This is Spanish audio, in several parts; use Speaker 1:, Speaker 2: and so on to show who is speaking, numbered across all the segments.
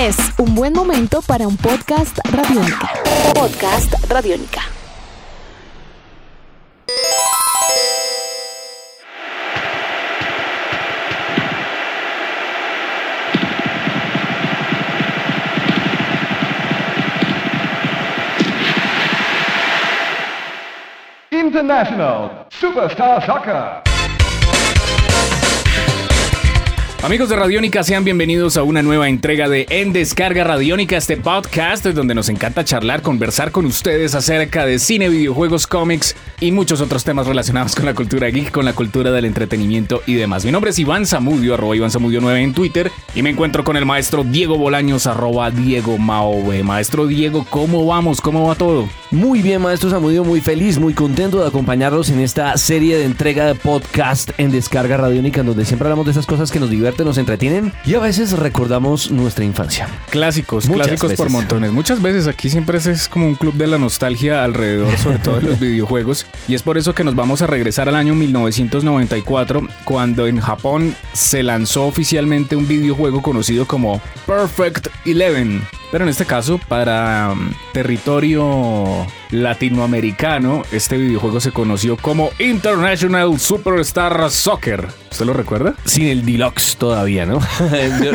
Speaker 1: Es un buen momento para un podcast radiónica. Podcast radiónica.
Speaker 2: International Superstar Soccer.
Speaker 3: Amigos de Radiónica, sean bienvenidos a una nueva entrega de En Descarga Radiónica, este podcast donde nos encanta charlar, conversar con ustedes acerca de cine, videojuegos, cómics y muchos otros temas relacionados con la cultura geek, con la cultura del entretenimiento y demás. Mi nombre es Iván Zamudio, arroba Iván Zamudio 9 en Twitter y me encuentro con el maestro Diego Bolaños, arroba Diego Maove. Maestro Diego, ¿cómo vamos? ¿Cómo va todo?
Speaker 4: Muy bien, maestro Zamudio, muy feliz, muy contento de acompañarlos en esta serie de entrega de podcast en Descarga Radiónica, donde siempre hablamos de esas cosas que nos nos entretienen y a veces recordamos nuestra infancia.
Speaker 3: Clásicos,
Speaker 4: Muchas
Speaker 3: clásicos por
Speaker 4: veces.
Speaker 3: montones. Muchas veces aquí siempre es- es como un club de la nostalgia alrededor, sobre todo de los videojuegos. Y es por eso que nos vamos a regresar al año 1994, cuando en Japón se lanzó oficialmente un videojuego conocido como Perfect Eleven. Pero en este caso, para um, territorio latinoamericano, este videojuego se conoció como International Superstar Soccer. ¿Usted lo recuerda?
Speaker 4: Sin el Deluxe todavía, ¿no? yo,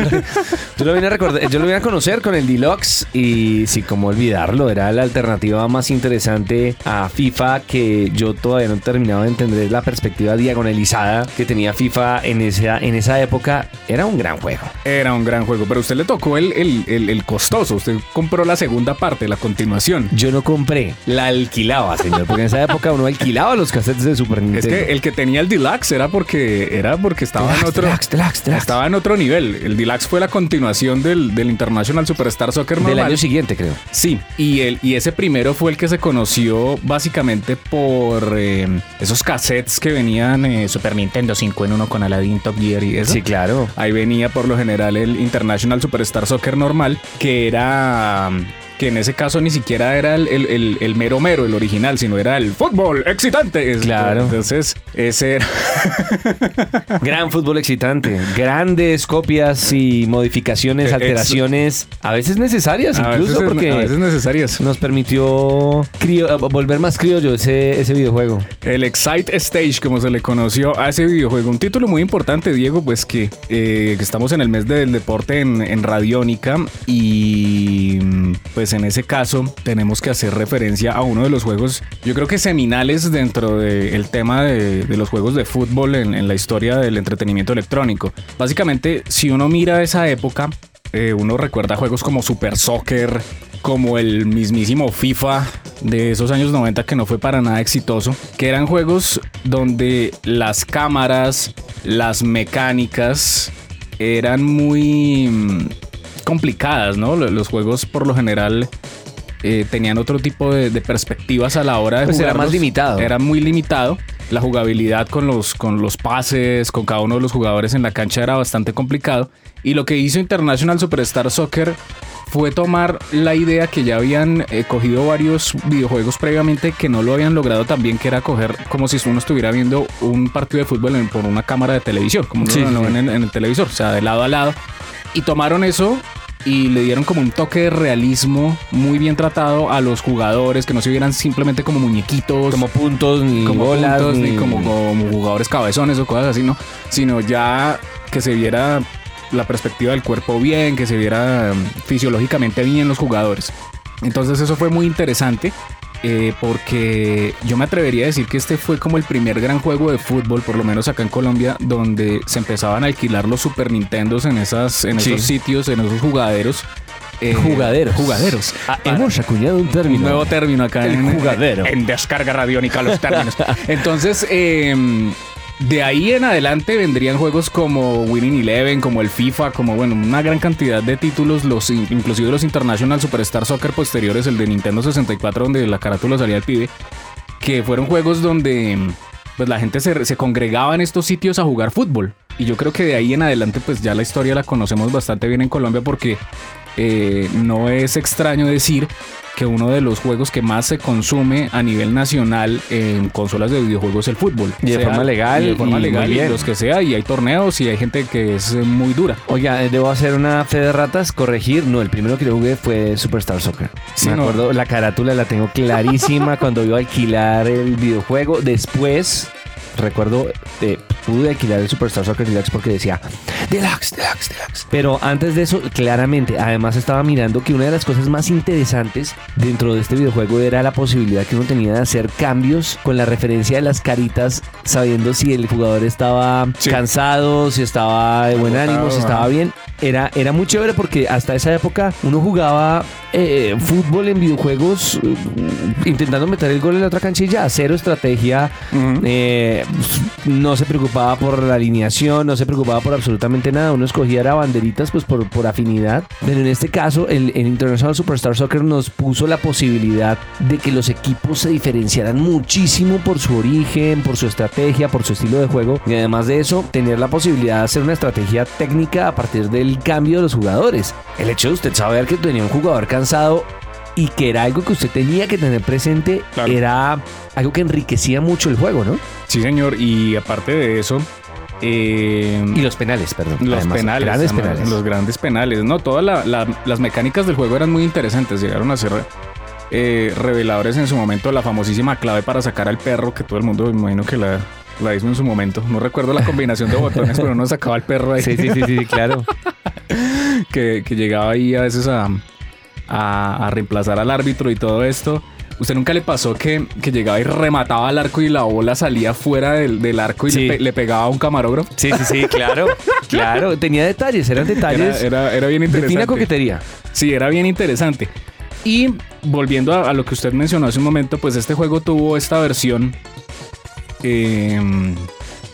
Speaker 4: yo lo vine a recordar, yo lo vine a conocer con el Deluxe y sí, como olvidarlo, era la alternativa más interesante a FIFA que yo todavía no he terminado de entender la perspectiva diagonalizada que tenía FIFA en esa, en esa época. Era un gran juego.
Speaker 3: Era un gran juego, pero a usted le tocó el, el, el- el costoso. Usted compró la segunda parte, la continuación.
Speaker 4: Yo no compré, la alquilaba, señor, porque en esa época uno alquilaba los cassettes de Super
Speaker 3: Es
Speaker 4: Nintendo.
Speaker 3: que el que tenía el Deluxe era porque era porque estaba en otro
Speaker 4: Deluxe, Deluxe,
Speaker 3: estaba en otro nivel. El Deluxe fue la continuación del, del International Superstar Soccer
Speaker 4: del
Speaker 3: normal.
Speaker 4: año siguiente, creo.
Speaker 3: Sí, y, el, y ese primero fue el que se conoció básicamente por eh, esos cassettes que venían eh, Super Nintendo 5 en 1 con Aladdin, Top Gear y eso.
Speaker 4: Sí, claro.
Speaker 3: Ahí venía por lo general el International Superstar Soccer normal, que era. será que en ese caso ni siquiera era el, el- el- el mero mero, el original, sino era el fútbol excitante.
Speaker 4: Claro.
Speaker 3: Entonces, ese era.
Speaker 4: Gran fútbol excitante. Grandes copias y modificaciones,
Speaker 3: Eh,
Speaker 4: alteraciones, a veces necesarias
Speaker 3: a
Speaker 4: incluso,
Speaker 3: veces,
Speaker 4: porque
Speaker 3: a veces necesarias.
Speaker 4: nos permitió crio- volver más criollo ese, ese videojuego.
Speaker 3: El Excite Stage, como se le conoció a ese videojuego. Un título muy importante, Diego, pues que, eh, que estamos en el mes del deporte en, en Radiónica y mm, pues en ese caso tenemos que hacer referencia a uno de los juegos, yo creo que seminales dentro del tema de, los juegos de fútbol en, la historia del entretenimiento electrónico. Básicamente, si uno mira esa época, eh, uno recuerda juegos como Super Soccer, como el mismísimo FIFA de esos años 90 que no fue para nada exitoso, que eran juegos donde las cámaras, las mecánicas eran muy complicadas, ¿no? Lo- Los juegos por lo general eh, tenían otro tipo de, de perspectivas a la hora de
Speaker 4: Pues era más limitado.
Speaker 3: Era muy limitado. La jugabilidad con los, con los pases, con cada uno de los jugadores en la cancha era bastante complicado. Y lo que hizo International Superstar Soccer fue tomar la idea que ya habían eh, cogido varios videojuegos previamente que no lo habían logrado también, que era coger como si uno estuviera viendo un partido de fútbol en- por una cámara de televisión, como uno
Speaker 4: Sí,
Speaker 3: lo
Speaker 4: sí.
Speaker 3: ven en, en el televisor, o sea, de lado a lado. Y tomaron eso y le dieron como un toque de realismo muy bien tratado a los jugadores, que no se vieran simplemente como muñequitos,
Speaker 4: Como puntos, ni
Speaker 3: como
Speaker 4: bolas,
Speaker 3: puntos, ni,
Speaker 4: ni
Speaker 3: como, como jugadores cabezones o cosas así, ¿no? Sino ya que se viera la perspectiva del cuerpo bien, que se viera fisiológicamente bien los jugadores. Entonces eso fue muy interesante. Eh, porque yo me atrevería a decir que este fue como el primer gran juego de fútbol, por lo menos acá en Colombia, donde se empezaban a alquilar los Super Nintendos en, esas, en
Speaker 4: Sí.
Speaker 3: esos sitios, en esos jugaderos. eh,
Speaker 4: Jugaderos.
Speaker 3: Jugaderos.
Speaker 4: Ah, hemos acuñado un término.
Speaker 3: Un nuevo término acá
Speaker 4: El
Speaker 3: en,
Speaker 4: jugadero.
Speaker 3: en descarga radiónica los términos. Entonces, eh, de ahí en adelante vendrían juegos como Winning Eleven, como el FIFA, como bueno, una gran cantidad de títulos, los in- inclusive los International Superstar Soccer posteriores, el de Nintendo 64, donde la carátula salía el pibe, que fueron juegos donde pues la gente se, se congregaba en estos sitios a jugar fútbol. Y yo creo que de ahí en adelante pues ya la historia la conocemos bastante bien en Colombia porque eh, no es extraño decir que uno de los juegos que más se consume a nivel nacional en consolas de videojuegos es el fútbol.
Speaker 4: Y de
Speaker 3: Sea-
Speaker 4: forma legal,
Speaker 3: y de forma
Speaker 4: y
Speaker 3: legal, y los que sea, y hay torneos y hay gente que es eh, muy dura.
Speaker 4: Oiga, eh, debo hacer una fe de ratas, corregir. No, el primero que yo jugué fue Superstar Soccer.
Speaker 3: Sí,
Speaker 4: Me
Speaker 3: no.
Speaker 4: acuerdo, la carátula la tengo clarísima cuando iba a alquilar el videojuego. Después, recuerdo, eh, pude alquilar el Superstar Soccer Deluxe porque decía Deluxe, Deluxe, Deluxe. Pero antes de eso, claramente, además estaba mirando que una de las cosas más interesantes dentro de este videojuego era la posibilidad que uno tenía de hacer cambios con la referencia de las caritas, sabiendo si el jugador estaba
Speaker 3: Sí.
Speaker 4: cansado, si estaba de buen ánimo, si estaba bien. Era, era muy chévere porque hasta esa época uno jugaba eh, fútbol en videojuegos eh, intentando meter el gol en la otra canchilla, cero estrategia, eh, no se preocupaba por la alineación, no se preocupaba por absolutamente nada, uno escogía era banderitas pues por, por afinidad, pero en este caso el, el International Superstar Soccer nos puso la posibilidad de que los equipos se diferenciaran muchísimo por su origen, por su estrategia, por su estilo de juego. Y además de eso tener la posibilidad de hacer una estrategia técnica a partir del cambio de los jugadores. El hecho de usted saber que tenía un jugador cansado y que era algo que usted tenía que tener presente
Speaker 3: Claro.
Speaker 4: era algo que enriquecía mucho el juego, ¿no?
Speaker 3: Sí, señor. Y aparte de eso, eh,
Speaker 4: Y los penales, perdón.
Speaker 3: los
Speaker 4: Además,
Speaker 3: penales,
Speaker 4: Grandes
Speaker 3: además,
Speaker 4: penales.
Speaker 3: los grandes penales, no, todas la- la- las mecánicas del juego eran muy interesantes, llegaron a ser eh, reveladores en su momento, la famosísima clave para sacar al perro, que todo el mundo me imagino que la, la hizo en su momento, no recuerdo la combinación de botones, pero uno sacaba al perro ahí,
Speaker 4: Sí, sí, sí, sí, claro.
Speaker 3: que, que llegaba ahí a veces a, a- a reemplazar al árbitro y todo esto. ¿Usted nunca le pasó que, que llegaba y remataba al arco y la bola salía fuera del, del arco y
Speaker 4: Sí.
Speaker 3: le, pe- le pegaba a un camarógrafo?
Speaker 4: Sí, sí, sí, claro. Claro, tenía detalles, eran
Speaker 3: Era,
Speaker 4: detalles
Speaker 3: era, era bien interesante.
Speaker 4: fina coquetería.
Speaker 3: Sí, era bien interesante. Y volviendo a, a lo que usted mencionó hace un momento, pues este juego tuvo esta versión eh,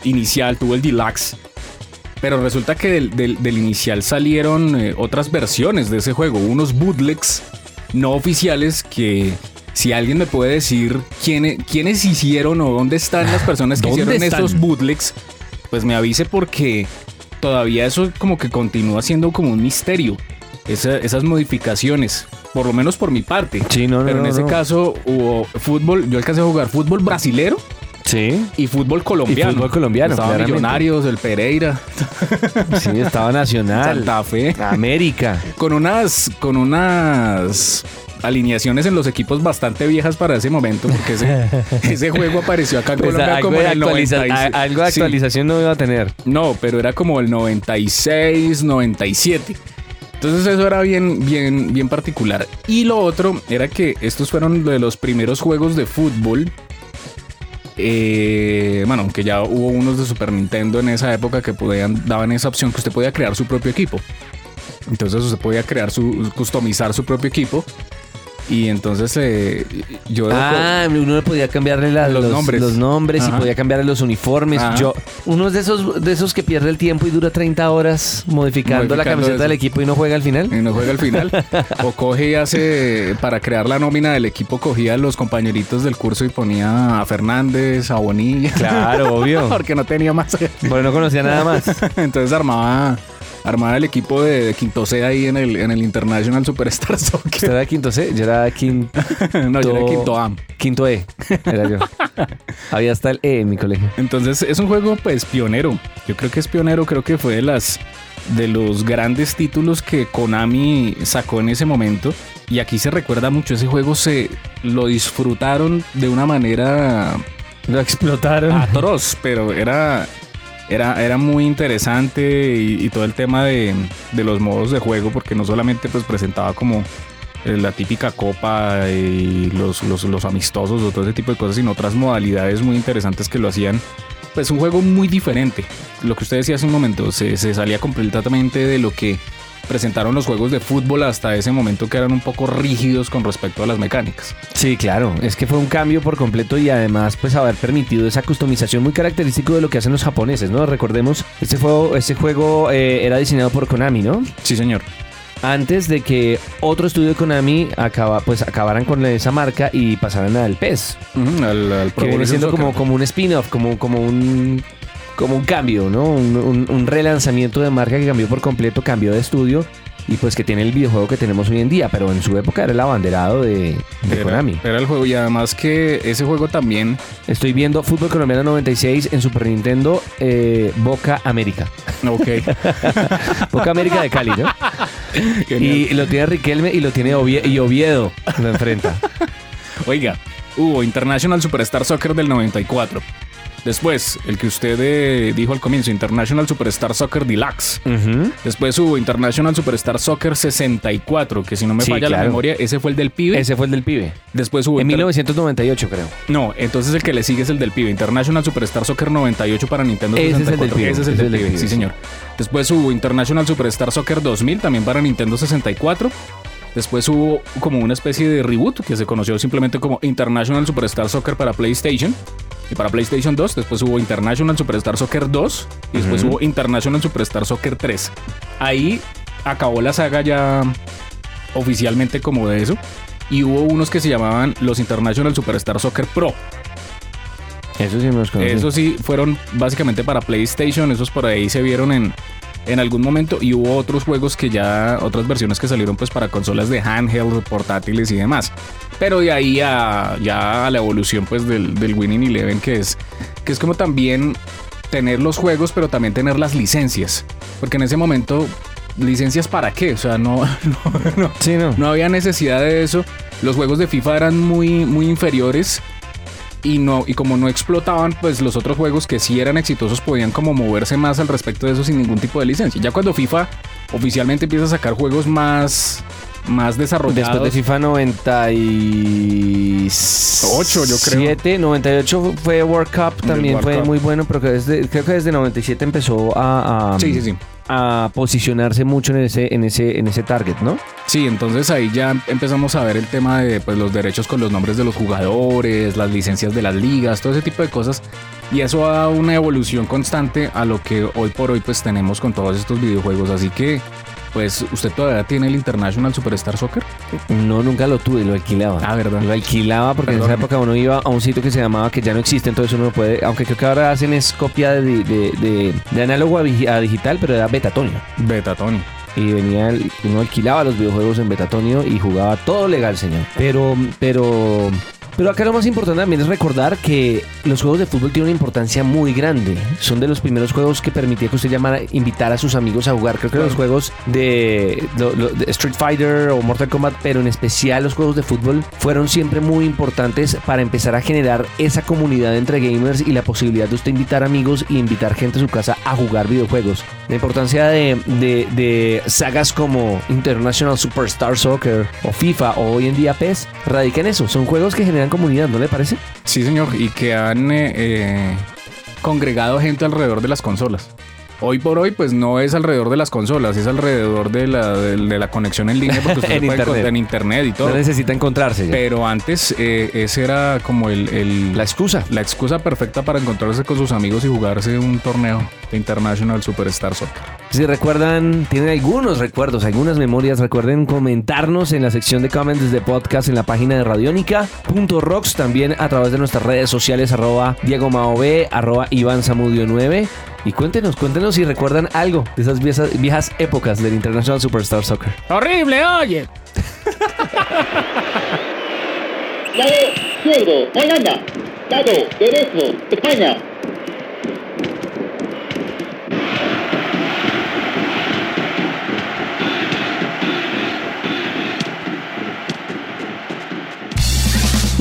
Speaker 3: inicial, tuvo el deluxe. Pero resulta que del, del- del inicial salieron eh, otras versiones de ese juego, unos bootlegs no oficiales que si alguien me puede decir quiénes, quiénes hicieron o dónde están las personas que
Speaker 4: ¿Dónde
Speaker 3: hicieron
Speaker 4: están?
Speaker 3: esos bootlegs, pues me avise porque todavía eso como que continúa siendo como un misterio. Esa- esas modificaciones, por lo menos por mi parte.
Speaker 4: Sí, no, no,
Speaker 3: Pero en
Speaker 4: no,
Speaker 3: ese caso hubo fútbol, yo alcancé a jugar fútbol brasilero
Speaker 4: Sí,
Speaker 3: y fútbol colombiano.
Speaker 4: Y fútbol colombiano,
Speaker 3: Estaba
Speaker 4: claramente.
Speaker 3: Millonarios, el Pereira,
Speaker 4: sí, estaba Nacional.
Speaker 3: Santa Fe.
Speaker 4: América.
Speaker 3: Con unas, con unas alineaciones en los equipos bastante viejas para ese momento, porque ese, ese juego apareció acá en
Speaker 4: Pues
Speaker 3: Colombia
Speaker 4: algo,
Speaker 3: como
Speaker 4: de
Speaker 3: en el
Speaker 4: actualiza-
Speaker 3: 96.
Speaker 4: a- algo de
Speaker 3: Sí.
Speaker 4: actualización no iba a tener.
Speaker 3: No, pero era como el 96, 97. Entonces eso era bien, bien, bien particular. Y lo otro era que estos fueron de los primeros juegos de fútbol. Eh, bueno, aunque ya hubo unos de Super Nintendo en esa época que podían, daban esa opción que usted podía crear su propio equipo. Entonces usted podía crear su, customizar su propio equipo. Y entonces eh, yo
Speaker 4: Ah, uno podía cambiarle la-
Speaker 3: Los
Speaker 4: los,
Speaker 3: nombres.
Speaker 4: los nombres y podía cambiarle los uniformes.
Speaker 3: Ajá.
Speaker 4: Yo, uno de esos, de esos que pierde el tiempo y dura 30 horas modificando, la camiseta
Speaker 3: eso.
Speaker 4: del equipo y no juega al final.
Speaker 3: y no juega al final. o coge y hace, para crear la nómina del equipo, cogía a los compañeritos del curso y ponía a Fernández, a Bonilla.
Speaker 4: Claro, obvio.
Speaker 3: Porque no tenía más.
Speaker 4: Bueno, no conocía nada más.
Speaker 3: Entonces armaba, armaba el equipo de, de Quinto C ahí en el, en el International Superstar
Speaker 4: Usted
Speaker 3: Soccer.
Speaker 4: era de quinto C, yo era de quinto,
Speaker 3: no, yo era Quinto A.
Speaker 4: quinto E. Era yo. Había hasta el E en mi colegio.
Speaker 3: Entonces es un juego pues pionero. Yo creo que es pionero, creo que fue de las de los grandes títulos que Konami sacó en ese momento y aquí se recuerda mucho ese juego se lo disfrutaron de una manera
Speaker 4: Lo explotaron.
Speaker 3: atroz, pero era era, era muy interesante y, todo el tema de, de los modos de juego porque no solamente pues presentaba como eh, la típica copa y los, los, los amistosos o todo ese tipo de cosas, sino otras modalidades muy interesantes que lo hacían. Pues un juego muy diferente. Lo que usted decía hace un momento, se, se salía completamente de lo que presentaron los juegos de fútbol hasta ese momento que eran un poco rígidos con respecto a las mecánicas.
Speaker 4: Sí, claro, es que fue un cambio por completo y además pues haber permitido esa customización muy característico de lo que hacen los japoneses, ¿no? Recordemos, este juego, este juego eh, era diseñado por Konami, ¿no?
Speaker 3: Sí, señor.
Speaker 4: Antes de que otro estudio de Konami acaba, pues acabaran con esa marca y pasaran al PES,
Speaker 3: al, al
Speaker 4: que viene siendo como, como un spin-off, como, como un como un cambio, ¿no? Un, un- un relanzamiento de marca que cambió por completo, cambió de estudio y pues que tiene el videojuego que tenemos hoy en día, pero en su época era el abanderado de, de
Speaker 3: Era,
Speaker 4: Konami.
Speaker 3: era el juego y además que ese juego también
Speaker 4: Estoy viendo Fútbol Colombiano 96 en Super Nintendo, eh, Boca América.
Speaker 3: Ok.
Speaker 4: Boca América de Cali, ¿no? y lo tiene Riquelme y lo tiene Ovie- y Oviedo, lo enfrenta.
Speaker 3: Oiga, hubo International Superstar Soccer del 94. Después, el que usted eh, dijo al comienzo, International Superstar Soccer Deluxe. Después hubo International Superstar Soccer 64, que si no me
Speaker 4: Sí,
Speaker 3: falla la memoria, ese fue el del pibe.
Speaker 4: Ese fue el del pibe.
Speaker 3: Después hubo
Speaker 4: En
Speaker 3: Inter-
Speaker 4: 1998, creo.
Speaker 3: No, entonces el que le sigue es el del pibe. International Superstar Soccer 98 para Nintendo
Speaker 4: Ese es el
Speaker 3: 64.
Speaker 4: del pibe,
Speaker 3: Ese es el
Speaker 4: ese
Speaker 3: del
Speaker 4: del
Speaker 3: pibe, sí
Speaker 4: pibe,
Speaker 3: señor. Después hubo International Superstar Soccer 2000 también para Nintendo 64. Después hubo como una especie de reboot que se conoció simplemente como International Superstar Soccer para PlayStation. Y para PlayStation 2, después hubo International Superstar Soccer 2 y después hubo International Superstar Soccer 3. Ahí acabó la saga ya oficialmente como de eso. Y hubo unos que se llamaban los International Superstar Soccer Pro.
Speaker 4: Eso sí me los conocí.
Speaker 3: Esos sí fueron básicamente para PlayStation, esos por ahí se vieron en, en algún momento y hubo otros juegos que ya, otras versiones que salieron pues para consolas de handheld, portátiles y demás. Pero de ahí a, ya a la evolución pues del, del Winning Eleven que es, que es como también tener los juegos pero también tener las licencias. Porque en ese momento, licencias para qué? O sea, no, no, no,
Speaker 4: Sí, no.
Speaker 3: no había necesidad de eso. Los juegos de FIFA eran muy, muy inferiores. Y, no, y como no explotaban, pues los otros juegos que sí eran exitosos podían como moverse más al respecto de eso sin ningún tipo de licencia. Ya cuando FIFA oficialmente empieza a sacar juegos más, más desarrollados.
Speaker 4: Después de FIFA 98,
Speaker 3: yo creo.
Speaker 4: 7, 98 fue World Cup, también
Speaker 3: World
Speaker 4: fue
Speaker 3: Cup.
Speaker 4: muy bueno, pero desde, creo que desde 97 empezó a, a-
Speaker 3: Sí, sí, sí.
Speaker 4: a posicionarse mucho en ese, en ese, en ese target, ¿no?
Speaker 3: Sí, entonces ahí ya empezamos a ver el tema de pues, los derechos con los nombres de los jugadores, las licencias de las ligas, todo ese tipo de cosas. Y eso ha dado una evolución constante a lo que hoy por hoy pues tenemos con todos estos videojuegos. Así que, pues, ¿usted todavía tiene el International Superstar Soccer?
Speaker 4: No, nunca lo tuve, lo alquilaba.
Speaker 3: Ah, verdad.
Speaker 4: Lo alquilaba porque en
Speaker 3: Perdón.
Speaker 4: esa época uno iba a un sitio que se llamaba que ya no existe, entonces uno puede, aunque creo que ahora hacen es copia de, de, de- de análogo a, digi- a digital, pero era Betatonio.
Speaker 3: Beta, Tony.
Speaker 4: Y venía, uno alquilaba los videojuegos en Betatonio y jugaba todo legal, señor. Pero, pero, pero acá lo más importante también es recordar que los juegos de fútbol tienen una importancia muy grande. Son de los primeros juegos que permitía que usted llamara, invitar a sus amigos a jugar. Creo que los juegos de, lo- lo- de Street Fighter o Mortal Kombat, pero en especial los juegos de fútbol, fueron siempre muy importantes para empezar a generar esa comunidad entre gamers y la posibilidad de usted invitar amigos y invitar gente a su casa a jugar videojuegos. La importancia de, de- de sagas como International Superstar Soccer o FIFA o hoy en día PES radica en eso. Son juegos que generan comunidad, ¿no le parece?
Speaker 3: Sí, señor. Y que han eh, eh, congregado gente alrededor de las consolas. Hoy por hoy, pues no es alrededor de las consolas, es alrededor de la, de, de la conexión en línea, porque usted
Speaker 4: En
Speaker 3: puede
Speaker 4: internet.
Speaker 3: en internet y todo.
Speaker 4: No necesita encontrarse ya.
Speaker 3: Pero antes eh, ese era como el, el-
Speaker 4: La excusa.
Speaker 3: la excusa perfecta para encontrarse con sus amigos y jugarse un torneo de International Superstar Soccer.
Speaker 4: Si recuerdan, tienen algunos recuerdos, algunas memorias, recuerden comentarnos en la sección de comments de podcast en la página de radionica.rocks, también a través de nuestras redes sociales, arroba Diego Mao B, arroba Iván Zamudio 9. Y cuéntenos, cuéntenos si recuerdan algo de esas viejas, viejas épocas del International Superstar Soccer.
Speaker 3: ¡Horrible, oye!
Speaker 5: Lado izquierdo, Holanda. Lado derecho, España.